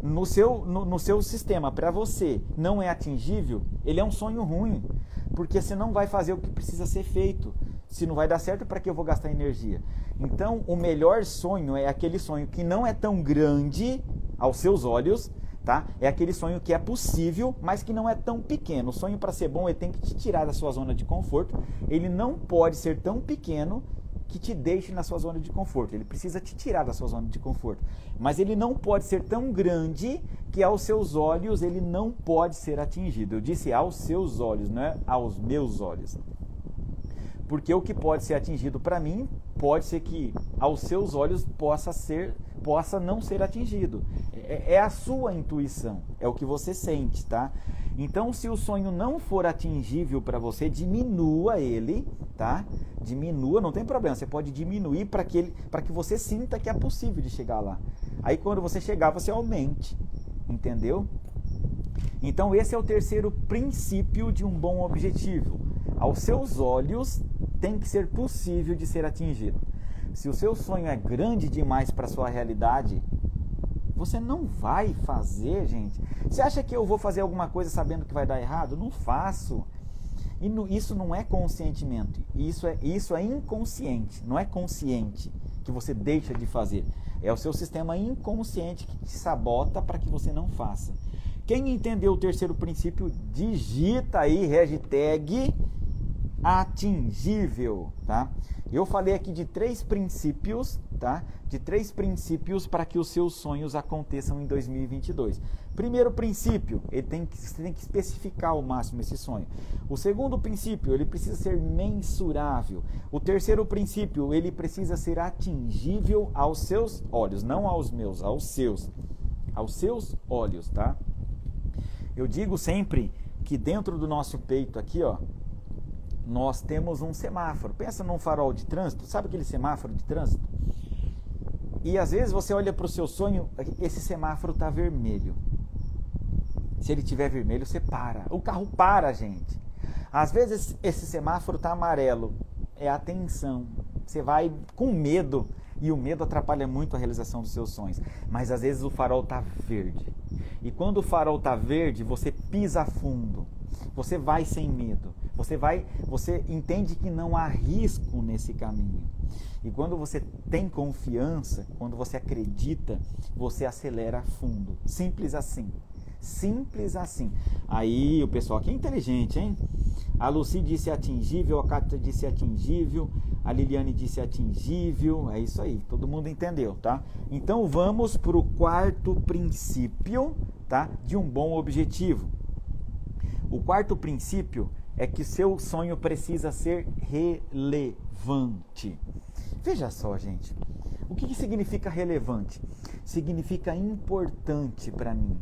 no seu, no, no seu sistema, para você, não é atingível, ele é um sonho ruim, porque você não vai fazer o que precisa ser feito. Se não vai dar certo, para que eu vou gastar energia? Então, o melhor sonho é aquele sonho que não é tão grande aos seus olhos, tá? É aquele sonho que é possível, mas que não é tão pequeno. O sonho para ser bom, ele tem que te tirar da sua zona de conforto. Ele não pode ser tão pequeno que te deixe na sua zona de conforto. Ele precisa te tirar da sua zona de conforto. Mas ele não pode ser tão grande que aos seus olhos ele não pode ser atingido. Eu disse aos seus olhos, não é aos meus olhos. Porque o que pode ser atingido para mim, pode ser que aos seus olhos possa ser, possa não ser atingido. É, é a sua intuição, é o que você sente, tá? Então, se o sonho não for atingível para você, diminua ele, tá? Diminua, não tem problema. Você pode diminuir para que ele, para que você sinta que é possível de chegar lá. Aí, quando você chegar, você aumente, entendeu? Então, esse é o terceiro princípio de um bom objetivo. Aos seus olhos, tem que ser possível de ser atingido. Se o seu sonho é grande demais para sua realidade, você não vai fazer, gente. Você acha que eu vou fazer alguma coisa sabendo que vai dar errado? Não faço. E no, isso não é consentimento. Isso é, isso é inconsciente. Não é consciente que você deixa de fazer. É o seu sistema inconsciente que te sabota para que você não faça. Quem entendeu o terceiro princípio, digita aí hashtag atingível, tá? Eu falei aqui de três princípios, tá? De três princípios para que os seus sonhos aconteçam em 2022. Primeiro princípio, ele tem que, você tem que especificar ao máximo esse sonho. O segundo princípio, ele precisa ser mensurável. O terceiro princípio, ele precisa ser atingível aos seus olhos, não aos meus, aos seus. Aos seus olhos, tá? Eu digo sempre que dentro do nosso peito aqui, ó, nós temos um semáforo. Pensa num farol de trânsito, sabe aquele semáforo de trânsito? E às vezes você olha para o seu sonho, esse semáforo está vermelho. Se ele tiver vermelho, você para. O carro para, gente. Às vezes esse semáforo está amarelo. É atenção. Você vai com medo e o medo atrapalha muito a realização dos seus sonhos. Mas às vezes o farol está verde. E quando o farol está verde, você pisa fundo. Você vai sem medo. Você vai, você entende que não há risco nesse caminho. E quando você tem confiança, quando você acredita, você acelera fundo. Simples assim. Simples assim. Aí o pessoal aqui é inteligente, hein? A Lucy disse atingível, a Cátia disse atingível, a Liliane disse atingível. É isso aí, todo mundo entendeu, tá? Então vamos para o quarto princípio, tá? De um bom objetivo. O quarto princípio é que seu sonho precisa ser relevante. Veja só, gente. O que, que significa relevante? Significa importante para mim.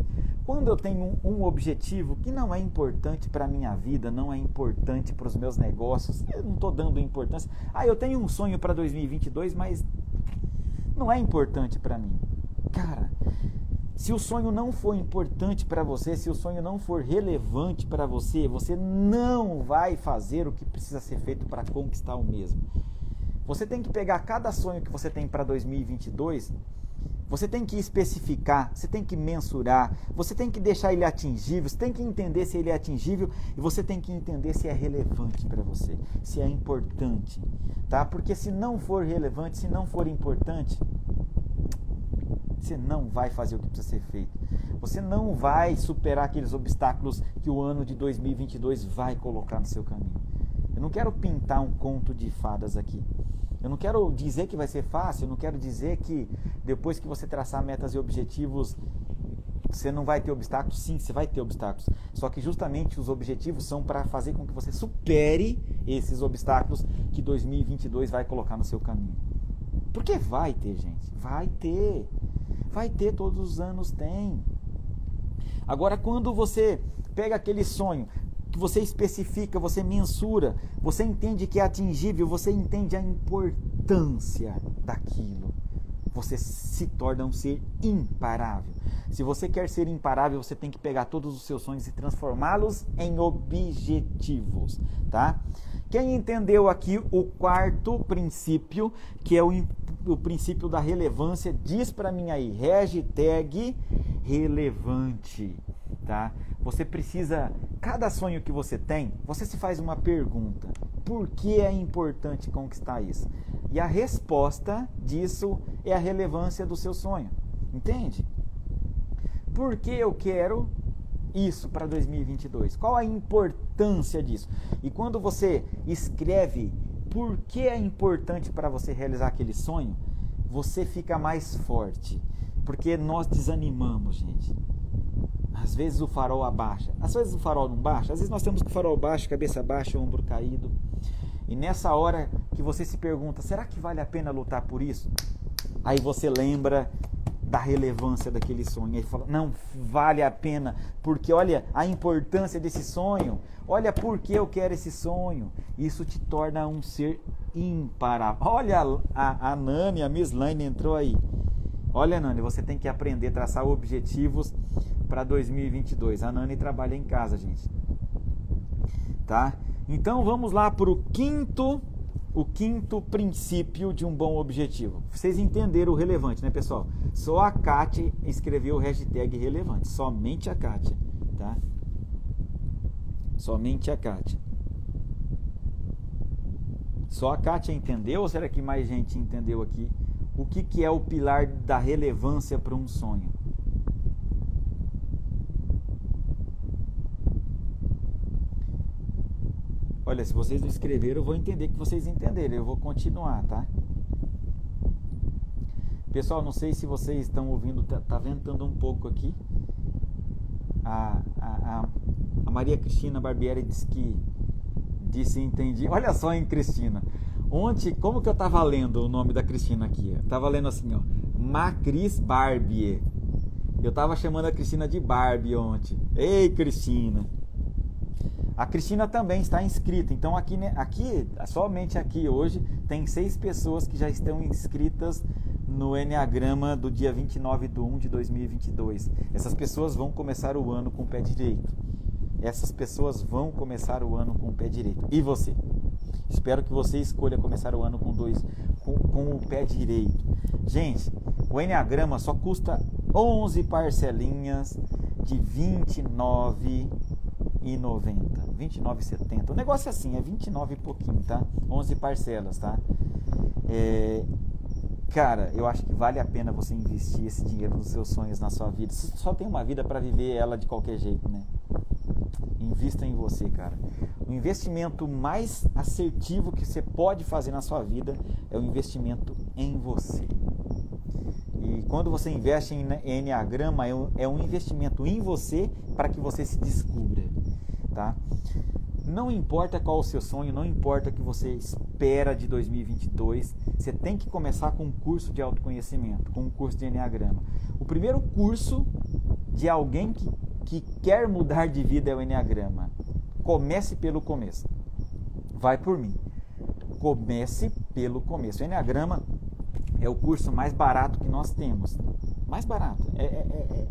Quando eu tenho um, objetivo que não é importante para a minha vida, não é importante para os meus negócios, eu não estou dando importância. Ah, eu tenho um sonho para 2022, mas não é importante para mim. Cara, se o sonho não for importante para você, se o sonho não for relevante para você, você não vai fazer o que precisa ser feito para conquistar o mesmo. Você tem que pegar cada sonho que você tem para 2022, você tem que especificar, você tem que mensurar, você tem que deixar ele atingível, você tem que entender se ele é atingível e você tem que entender se é relevante para você, se é importante, tá? Porque se não for relevante, se não for importante, você não vai fazer o que precisa ser feito. Você não vai superar aqueles obstáculos que o ano de 2022 vai colocar no seu caminho. Eu não quero pintar um conto de fadas aqui. Eu não quero dizer que vai ser fácil, eu não quero dizer que depois que você traçar metas e objetivos, você não vai ter obstáculos. Sim, você vai ter obstáculos. Só que justamente os objetivos são para fazer com que você supere esses obstáculos que 2022 vai colocar no seu caminho. Porque vai ter, gente. Vai ter. Vai ter, todos os anos tem. Agora, quando você pega aquele sonho, que você especifica, você mensura, você entende que é atingível, você entende a importância daquilo, você se torna um ser imparável. Se você quer ser imparável, você tem que pegar todos os seus sonhos e transformá-los em objetivos, tá? Quem entendeu aqui o quarto princípio, que é o, o princípio da relevância, diz para mim aí, hashtag relevante, tá? Você precisa, cada sonho que você tem, você se faz uma pergunta: por que é importante conquistar isso? E a resposta disso é a relevância do seu sonho, entende? Por que eu quero isso para 2022? Qual a importância disso? E quando você escreve por que é importante para você realizar aquele sonho, você fica mais forte. Porque nós desanimamos, gente. Às vezes o farol abaixa, às vezes o farol não baixa, às vezes nós temos o farol baixo, cabeça baixa, ombro caído. E nessa hora que você se pergunta, será que vale a pena lutar por isso? Aí você lembra da relevância daquele sonho. Ele fala: não vale a pena, porque olha a importância desse sonho, olha por que eu quero esse sonho. Isso te torna um ser imparável. Olha a, a Nani, a Miss Lane entrou aí. Olha, Nani, você tem que aprender a traçar objetivos para 2022. A Nani trabalha em casa, gente. Tá? Então vamos lá para o quinto o quinto princípio de um bom objetivo. Vocês entenderam o relevante, né, pessoal? Só a Kátia escreveu o hashtag relevante. Somente a Kátia, tá? Somente a Kátia. Só a Kátia entendeu ou será que mais gente entendeu aqui o que, que é o pilar da relevância para um sonho? Olha, se vocês não escreveram, eu vou entender que vocês entenderam. Eu vou continuar, tá? Pessoal, não sei se vocês estão ouvindo, tá, tá ventando um pouco aqui. A, a, a, Maria Cristina Barbieri disse que disse entendi. Olha só, hein, Cristina. Ontem, como que eu tava lendo o nome da Cristina aqui? Eu tava lendo assim, ó, Macris Barbie. Eu tava chamando a Cristina de Barbie ontem. Ei, Cristina. A Cristina também está inscrita. Então aqui, aqui, somente aqui hoje, tem seis pessoas que já estão inscritas no Enneagrama do dia 29 de 1 de 2022. Essas pessoas vão começar o ano com o pé direito. Essas pessoas vão começar o ano com o pé direito. E você? Espero que você escolha começar o ano com dois, com, com o pé direito. Gente, o Enneagrama só custa 11 parcelinhas de 29 29,90, 29,70. O negócio é assim, é 29 e pouquinho, tá? 11 parcelas, tá? É, cara, eu acho que vale a pena você investir esse dinheiro nos seus sonhos, na sua vida. Você só tem uma vida para viver ela de qualquer jeito, né? Invista em você, cara. O investimento mais assertivo que você pode fazer na sua vida é o investimento em você. E quando você investe em Enneagrama, é é um investimento em você para que você se descubra tá? Não importa qual o seu sonho, não importa o que você espera de 2022, você tem que começar com um curso de autoconhecimento, com um curso de Enneagrama. O primeiro curso de alguém que, que quer mudar de vida é o Enneagrama. Comece pelo começo. Vai por mim. Comece pelo começo. O Enneagrama é o curso mais barato que nós temos. Mais barato. É, é, é,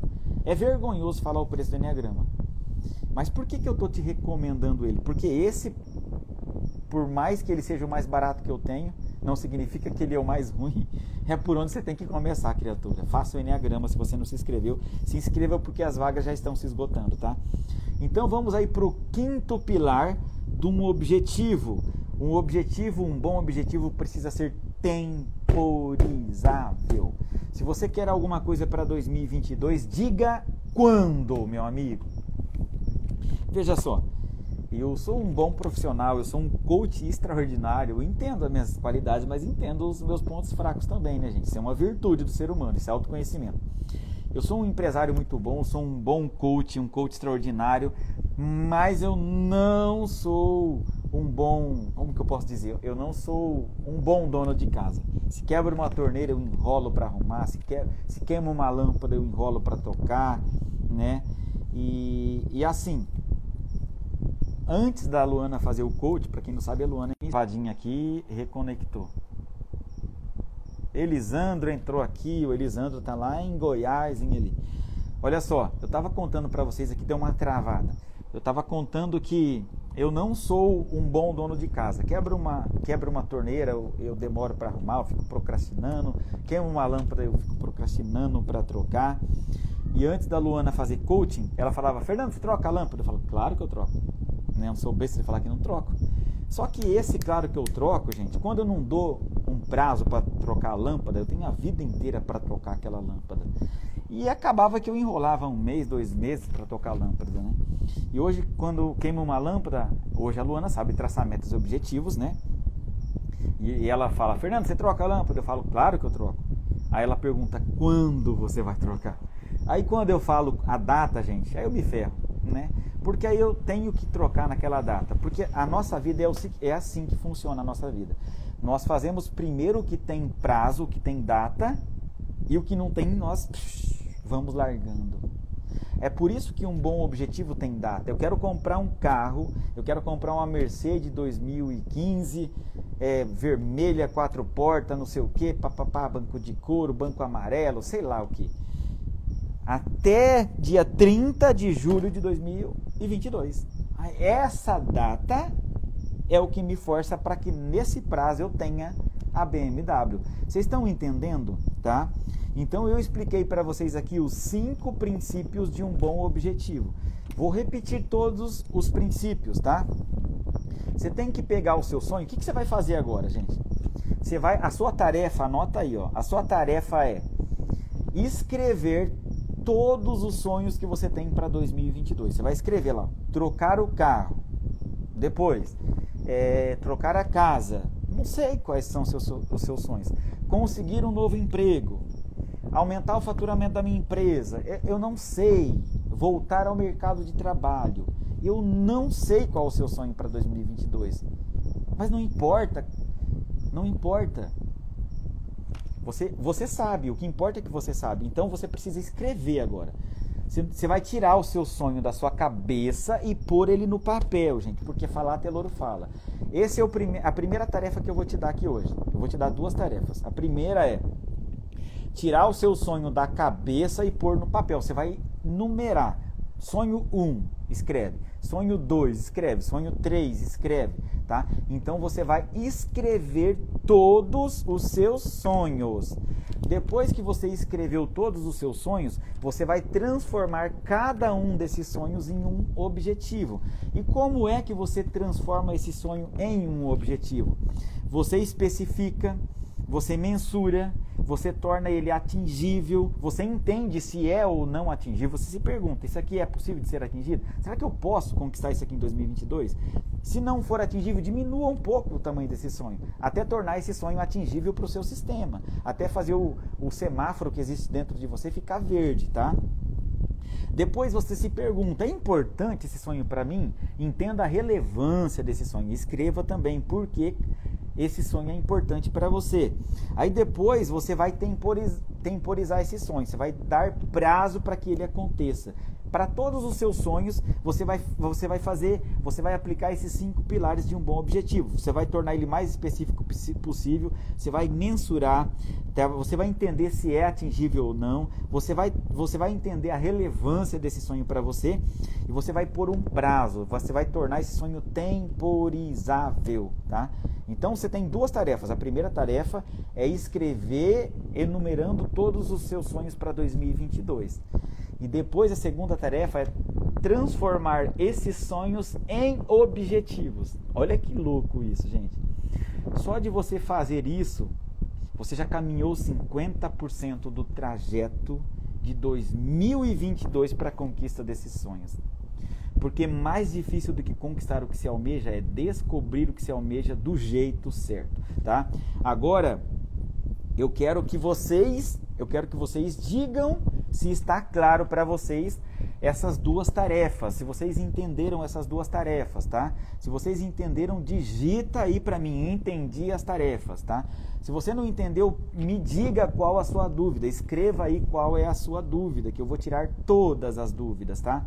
é, é vergonhoso falar o preço do Enneagrama. Mas por que, que eu estou te recomendando ele? Porque esse, por mais que ele seja o mais barato que eu tenho, não significa que ele é o mais ruim. [LAUGHS] É por onde você tem que começar, criatura. Faça o Enneagrama se você não se inscreveu. Se inscreva porque as vagas já estão se esgotando, tá? Então vamos aí para o quinto pilar de um objetivo. Um objetivo, um bom objetivo precisa ser temporizável. Se você quer alguma coisa para 2022, diga quando, meu amigo. Veja só, eu sou um bom profissional, eu sou um coach extraordinário, eu entendo as minhas qualidades, mas entendo os meus pontos fracos também, né, gente? Isso é uma virtude do ser humano, isso é autoconhecimento. Eu sou um empresário muito bom, sou um bom coach, um coach extraordinário, mas eu não sou um bom, como que eu posso dizer? Eu não sou um bom dono de casa. Se quebra uma torneira, eu enrolo para arrumar. Se, quer, se queima uma lâmpada, eu enrolo para tocar, né? E, e assim, antes da Luana fazer o coach, para quem não sabe, a Luana invadinha aqui reconectou. Elisandro entrou aqui, o Elisandro tá lá em Goiás, em ele. Olha só, eu estava contando para vocês aqui, deu uma travada. Eu estava contando que eu não sou um bom dono de casa. Quebra uma, quebra uma torneira, eu, eu demoro para arrumar, eu fico procrastinando. Queima uma lâmpada, eu fico procrastinando para trocar. E antes da Luana fazer coaching, ela falava: Fernando, você troca a lâmpada? Eu falo: Claro que eu troco. Né? Eu sou besta de falar que não troco. Só que esse, claro que eu troco, gente, quando eu não dou um prazo para trocar a lâmpada, eu tenho a vida inteira para trocar aquela lâmpada. E acabava que eu enrolava um mês, dois meses para tocar a lâmpada, né? E hoje, quando queima uma lâmpada, hoje a Luana sabe traçar metas e objetivos, né? E ela fala, Fernando, você troca a lâmpada? Eu falo, claro que eu troco. Aí ela pergunta, quando você vai trocar? Aí quando eu falo a data, gente, aí eu me ferro, né? Porque aí eu tenho que trocar naquela data. Porque a nossa vida é, o, é assim que funciona a nossa vida. Nós fazemos primeiro o que tem prazo, o que tem data, e o que não tem, nós vamos largando. É por isso que um bom objetivo tem data. Eu quero comprar um carro, eu quero comprar uma Mercedes 2015, é, vermelha, quatro portas, não sei o que, papapá, banco de couro, banco amarelo, sei lá o que. Até dia 30 de julho de 2022. Essa data é o que me força para que nesse prazo eu tenha a BMW. Vocês estão entendendo, tá? Então eu expliquei para vocês aqui os cinco princípios de um bom objetivo. Vou repetir todos os princípios, tá? Você tem que pegar o seu sonho. O que, que você vai fazer agora, gente? Você vai, a sua tarefa, anota aí, ó. A sua tarefa é escrever todos os sonhos que você tem para 2022. Você vai escrever lá, trocar o carro, depois é, trocar a casa. Não sei quais são os seus, os seus sonhos. Conseguir um novo emprego, aumentar o faturamento da minha empresa, eu não sei, voltar ao mercado de trabalho, eu não sei qual é o seu sonho para 2022. Mas não importa, não importa. Você, você sabe, o que importa é que você sabe. Então você precisa escrever agora. Você vai tirar o seu sonho da sua cabeça e pôr ele no papel, gente, porque falar até louro fala. Essa é o prime a primeira tarefa que eu vou te dar aqui hoje. Eu vou te dar duas tarefas. A primeira é tirar o seu sonho da cabeça e pôr no papel. Você vai numerar. Sonho 1, um, escreve. Sonho 2, escreve. Sonho 3, escreve. Tá? Então você vai escrever todos os seus sonhos. Depois que você escreveu todos os seus sonhos, você vai transformar cada um desses sonhos em um objetivo. E como é que você transforma esse sonho em um objetivo? Você especifica, você mensura, você torna ele atingível, você entende se é ou não atingível, você se pergunta, isso aqui é possível de ser atingido? Será que eu posso conquistar isso aqui em 2022? Se não for atingível, diminua um pouco o tamanho desse sonho, até tornar esse sonho atingível para o seu sistema, até fazer o, o semáforo que existe dentro de você ficar verde, tá? Depois você se pergunta: é importante esse sonho para mim? Entenda a relevância desse sonho. Escreva também por que esse sonho é importante para você. Aí depois você vai temporiz, temporizar esse sonho, você vai dar prazo para que ele aconteça. Para todos os seus sonhos, você vai, você vai fazer, você vai aplicar esses cinco pilares de um bom objetivo. Você vai tornar ele mais específico possível, você vai mensurar, tá? você vai entender se é atingível ou não, você vai, você vai entender a relevância desse sonho para você e você vai pôr um prazo, você vai tornar esse sonho temporizável, tá? Então você tem duas tarefas. A primeira tarefa é escrever enumerando todos os seus sonhos para 2022. E depois a segunda tarefa é transformar esses sonhos em objetivos. Olha que louco isso, gente. Só de você fazer isso, você já caminhou 50% do trajeto de 2022 para a conquista desses sonhos. Porque mais difícil do que conquistar o que se almeja é descobrir o que se almeja do jeito certo, tá? Agora, eu quero que vocês, eu quero que vocês digam se está claro para vocês essas duas tarefas. Se vocês entenderam essas duas tarefas, tá? Se vocês entenderam, digita aí para mim, entendi as tarefas, tá? Se você não entendeu, me diga qual a sua dúvida, escreva aí qual é a sua dúvida, que eu vou tirar todas as dúvidas, tá?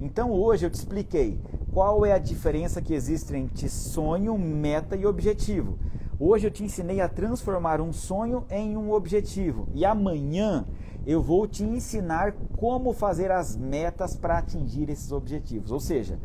Então hoje eu te expliquei qual é a diferença que existe entre sonho, meta e objetivo. Hoje eu te ensinei a transformar um sonho em um objetivo e amanhã eu vou te ensinar como fazer as metas para atingir esses objetivos. Ou seja,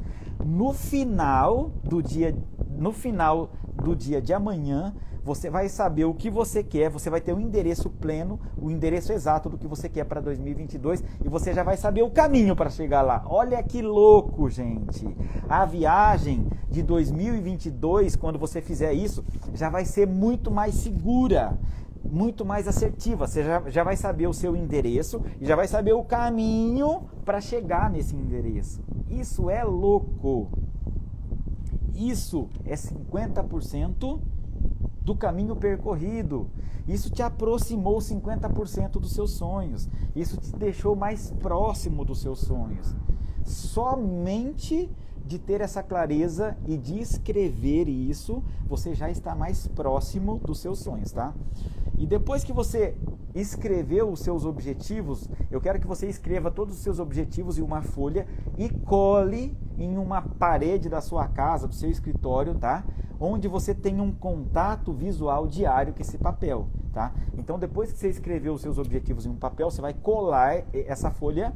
no final do dia, no final do dia de amanhã, você vai saber o que você quer, você vai ter o um endereço pleno, o endereço exato do que você quer para 2022 e você já vai saber o caminho para chegar lá. Olha que louco, gente! A viagem de 2022, quando você fizer isso, já vai ser muito mais segura muito mais assertiva. Você já, já vai saber o seu endereço e já vai saber o caminho para chegar nesse endereço. Isso é louco. Isso é 50% do caminho percorrido. Isso te aproximou 50% dos seus sonhos. Isso te deixou mais próximo dos seus sonhos. Somente de ter essa clareza e de escrever isso, você já está mais próximo dos seus sonhos, tá? E depois que você escreveu os seus objetivos, eu quero que você escreva todos os seus objetivos em uma folha e cole em uma parede da sua casa, do seu escritório, tá? Onde você tem um contato visual diário com esse papel, tá? Então, depois que você escreveu os seus objetivos em um papel, você vai colar essa folha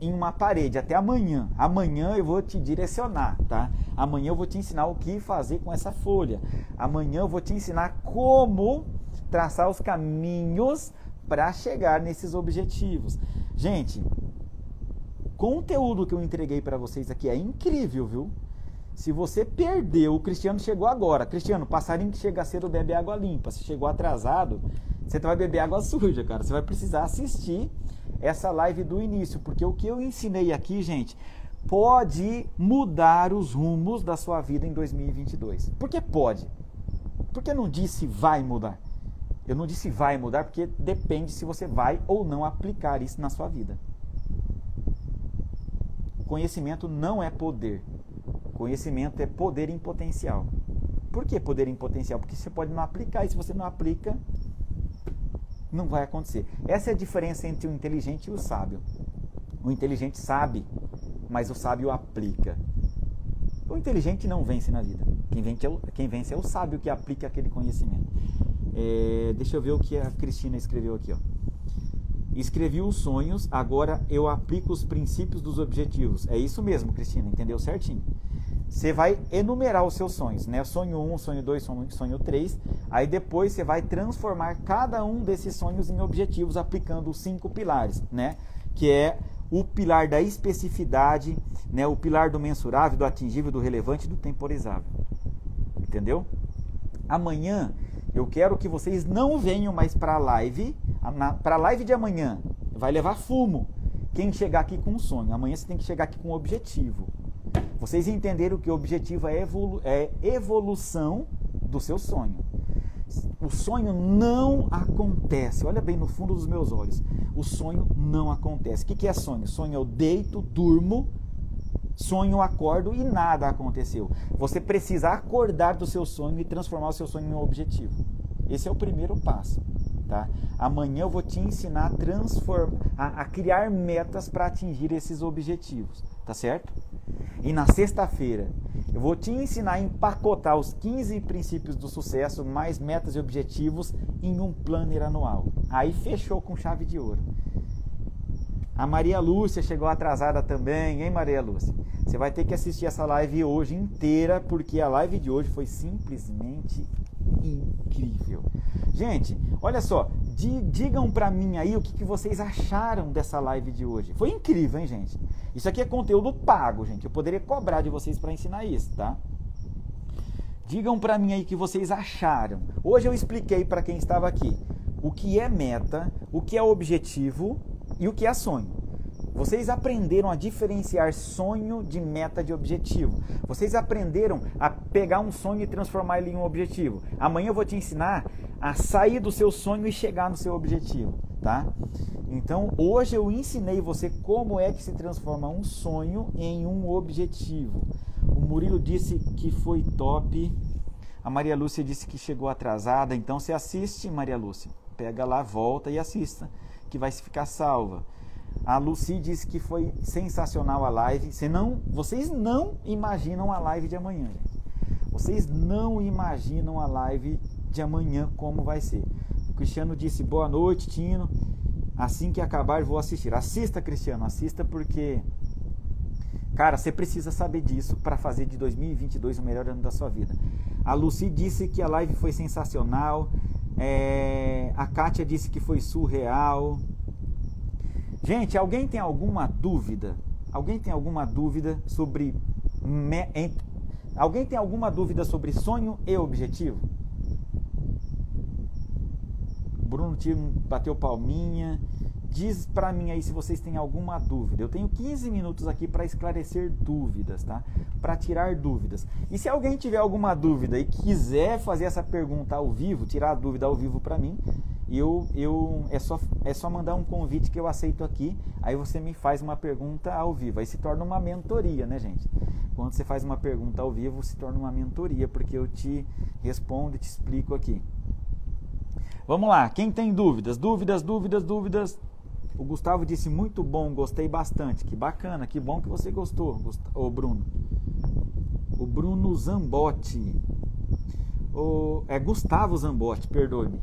em uma parede até amanhã. Amanhã eu vou te direcionar, tá? Amanhã eu vou te ensinar o que fazer com essa folha. Amanhã eu vou te ensinar como traçar os caminhos para chegar nesses objetivos. Gente, o conteúdo que eu entreguei para vocês aqui é incrível, viu? Se você perdeu, o Cristiano chegou agora. Cristiano, passarinho que chega cedo bebe água limpa. Se chegou atrasado, você vai beber água suja, cara. Você vai precisar assistir essa live do início, porque o que eu ensinei aqui, gente, pode mudar os rumos da sua vida em 2022. Por que pode? Porque não disse vai mudar. Eu não disse vai mudar porque depende se você vai ou não aplicar isso na sua vida. Conhecimento não é poder. Conhecimento é poder em potencial. Por que poder em potencial? Porque você pode não aplicar e se você não aplica, não vai acontecer. Essa é a diferença entre o inteligente e o sábio. O inteligente sabe, mas o sábio aplica. O inteligente não vence na vida. Quem vence é o, vence é o sábio que aplica aquele conhecimento. É, deixa eu ver o que a Cristina escreveu aqui. Ó. Escrevi os sonhos, agora eu aplico os princípios dos objetivos. É isso mesmo, Cristina, entendeu certinho? Você vai enumerar os seus sonhos, né? Sonho 1, sonho 2, sonho, sonho 3. Aí depois você vai transformar cada um desses sonhos em objetivos aplicando os cinco pilares, né? Que é o pilar da especificidade, né? o pilar do mensurável, do atingível, do relevante e do temporizável. Entendeu? Amanhã eu quero que vocês não venham mais para a live. Para a live de amanhã, vai levar fumo. Quem chegar aqui com um sonho. Amanhã você tem que chegar aqui com um objetivo. Vocês entenderam que o objetivo é, evolu é evolução do seu sonho. O sonho não acontece. Olha bem no fundo dos meus olhos. O sonho não acontece. O que é sonho? Sonho eu deito, durmo, sonho, acordo e nada aconteceu. Você precisa acordar do seu sonho e transformar o seu sonho em um objetivo. Esse é o primeiro passo. Tá? Amanhã eu vou te ensinar a, transformar, a, a criar metas para atingir esses objetivos, tá certo? E na sexta-feira eu vou te ensinar a empacotar os 15 princípios do sucesso, mais metas e objetivos em um planner anual. Aí fechou com chave de ouro. A Maria Lúcia chegou atrasada também, hein, Maria Lúcia? Você vai ter que assistir essa live hoje inteira, porque a live de hoje foi simplesmente incrível. Gente, olha só, digam para mim aí o que, que vocês acharam dessa live de hoje. Foi incrível, hein, gente? Isso aqui é conteúdo pago, gente. Eu poderia cobrar de vocês para ensinar isso, tá? Digam para mim aí o que vocês acharam. Hoje eu expliquei para quem estava aqui o que é meta, o que é objetivo e o que é sonho. Vocês aprenderam a diferenciar sonho de meta de objetivo. Vocês aprenderam a pegar um sonho e transformar ele em um objetivo. Amanhã eu vou te ensinar a sair do seu sonho e chegar no seu objetivo. Tá? Então, hoje eu ensinei você como é que se transforma um sonho em um objetivo. O Murilo disse que foi top. A Maria Lúcia disse que chegou atrasada, então você assiste, Maria Lúcia. Pega lá, volta e assista, que vai ficar salva. A Lucy disse que foi sensacional a live. Você não, vocês não imaginam a live de amanhã, gente. Vocês não imaginam a live de amanhã como vai ser. Cristiano disse: "Boa noite, Tino. Assim que acabar vou assistir". Assista, Cristiano, assista porque Cara, você precisa saber disso para fazer de 2022 o melhor ano da sua vida. A Lucy disse que a live foi sensacional. É... A Kátia disse que foi surreal. Gente, alguém tem alguma dúvida? Alguém tem alguma dúvida sobre. Alguém tem alguma dúvida sobre sonho e objetivo? Bruno bateu palminha. Diz para mim aí se vocês têm alguma dúvida. Eu tenho 15 minutos aqui para esclarecer dúvidas, tá? Para tirar dúvidas. E se alguém tiver alguma dúvida e quiser fazer essa pergunta ao vivo, tirar a dúvida ao vivo para mim, eu, eu é só é só mandar um convite que eu aceito aqui. Aí você me faz uma pergunta ao vivo. Aí se torna uma mentoria, né, gente? Quando você faz uma pergunta ao vivo, se torna uma mentoria, porque eu te respondo e te explico aqui. Vamos lá, quem tem dúvidas? Dúvidas, dúvidas, dúvidas. O Gustavo disse muito bom, gostei bastante. Que bacana, que bom que você gostou, o Bruno. O Bruno Zambotti. O, é Gustavo Zambotti, perdoe-me.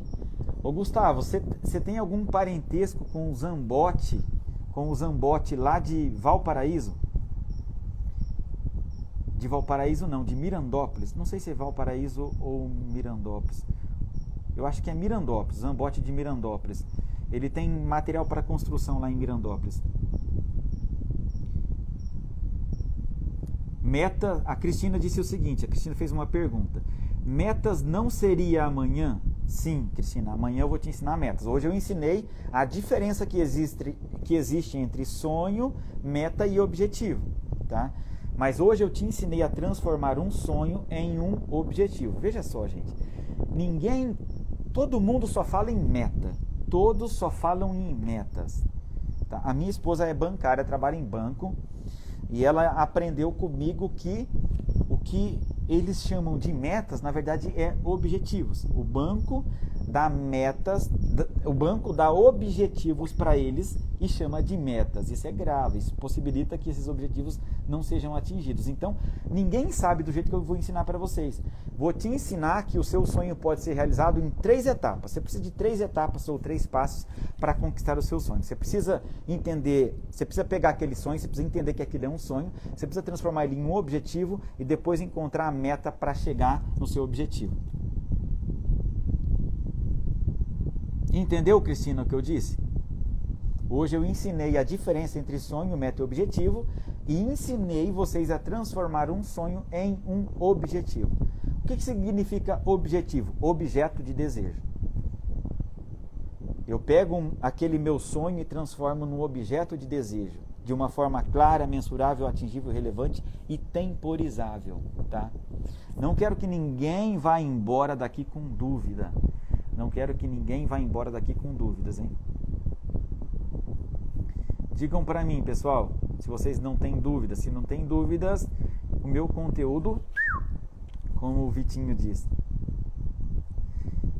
Ô Gustavo, você, tem algum parentesco com o Zambotti, com o Zambotti lá de Valparaíso? De Valparaíso não, de Mirandópolis. Não sei se é Valparaíso ou Mirandópolis. Eu acho que é Mirandópolis, Zambotti de Mirandópolis. Ele tem material para construção lá em Mirandópolis. Meta, a Cristina disse o seguinte, a Cristina fez uma pergunta. Metas não seria amanhã? Sim, Cristina, amanhã eu vou te ensinar metas. Hoje eu ensinei a diferença que existe, que existe entre sonho, meta e objetivo, tá? Mas hoje eu te ensinei a transformar um sonho em um objetivo. Veja só, gente. Ninguém, todo mundo só fala em meta todos só falam em metas. Tá? A minha esposa é bancária, trabalha em banco e ela aprendeu comigo que o que eles chamam de metas, na verdade, é objetivos. O banco dá metas, o banco dá objetivos para eles e chama de metas. Isso é grave, isso possibilita que esses objetivos não sejam atingidos. Então, ninguém sabe do jeito que eu vou ensinar para vocês. Vou te ensinar que o seu sonho pode ser realizado em três etapas. Você precisa de três etapas ou três passos para conquistar o seu sonho. Você precisa entender, você precisa pegar aquele sonho, você precisa entender que aquilo é um sonho, você precisa transformar ele em um objetivo e depois encontrar a meta para chegar no seu objetivo. Entendeu, Cristina, o que eu disse? Hoje eu ensinei a diferença entre sonho, meta e objetivo e ensinei vocês a transformar um sonho em um objetivo. O que, que significa objetivo? Objeto de desejo. Eu pego um, aquele meu sonho e transformo num objeto de desejo, de uma forma clara, mensurável, atingível, relevante e temporizável, tá? Não quero que ninguém vá embora daqui com dúvida. Não quero que ninguém vá embora daqui com dúvidas, hein? Digam para mim, pessoal, se vocês não têm dúvidas. Se não tem dúvidas, o meu conteúdo, como o Vitinho diz.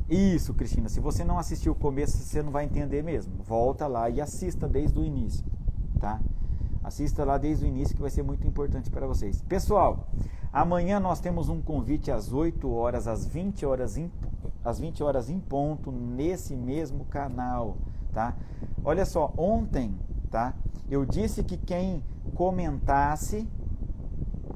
Isso, Cristina. Se você não assistiu o começo, você não vai entender mesmo. Volta lá e assista desde o início, tá? Assista lá desde o início que vai ser muito importante para vocês. Pessoal, amanhã nós temos um convite às 8 horas, às 20 horas em às 20 horas em ponto nesse mesmo canal, tá? Olha só, ontem, tá? Eu disse que quem comentasse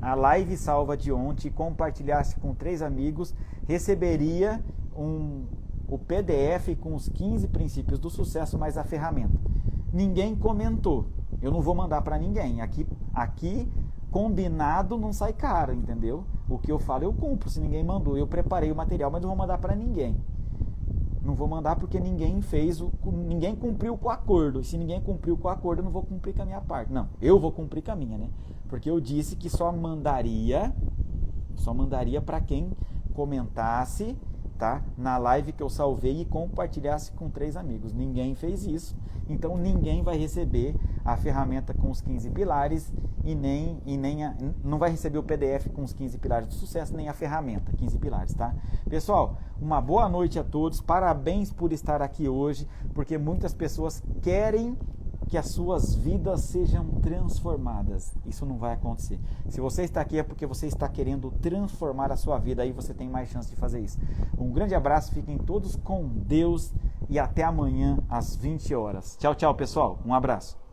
a live salva de ontem e compartilhasse com três amigos receberia um, o PDF com os 15 princípios do sucesso mais a ferramenta. Ninguém comentou. Eu não vou mandar para ninguém. Aqui, aqui combinado não sai caro, entendeu? O que eu falo eu cumpro, se ninguém mandou. Eu preparei o material, mas não vou mandar para ninguém. Não vou mandar porque ninguém fez, o, ninguém cumpriu com o acordo. Se ninguém cumpriu com o acordo, eu não vou cumprir com a minha parte. Não, eu vou cumprir com a minha, né? Porque eu disse que só mandaria, só mandaria para quem comentasse tá? Na live que eu salvei e compartilhasse com três amigos. Ninguém fez isso. Então ninguém vai receber a ferramenta com os 15 pilares e nem, e nem a, não vai receber o PDF com os 15 pilares do sucesso, nem a ferramenta 15 pilares, tá? Pessoal, uma boa noite a todos. Parabéns por estar aqui hoje, porque muitas pessoas querem que as suas vidas sejam transformadas. Isso não vai acontecer. Se você está aqui é porque você está querendo transformar a sua vida, aí você tem mais chance de fazer isso. Um grande abraço, fiquem todos com Deus e até amanhã às 20 horas. Tchau, tchau, pessoal. Um abraço.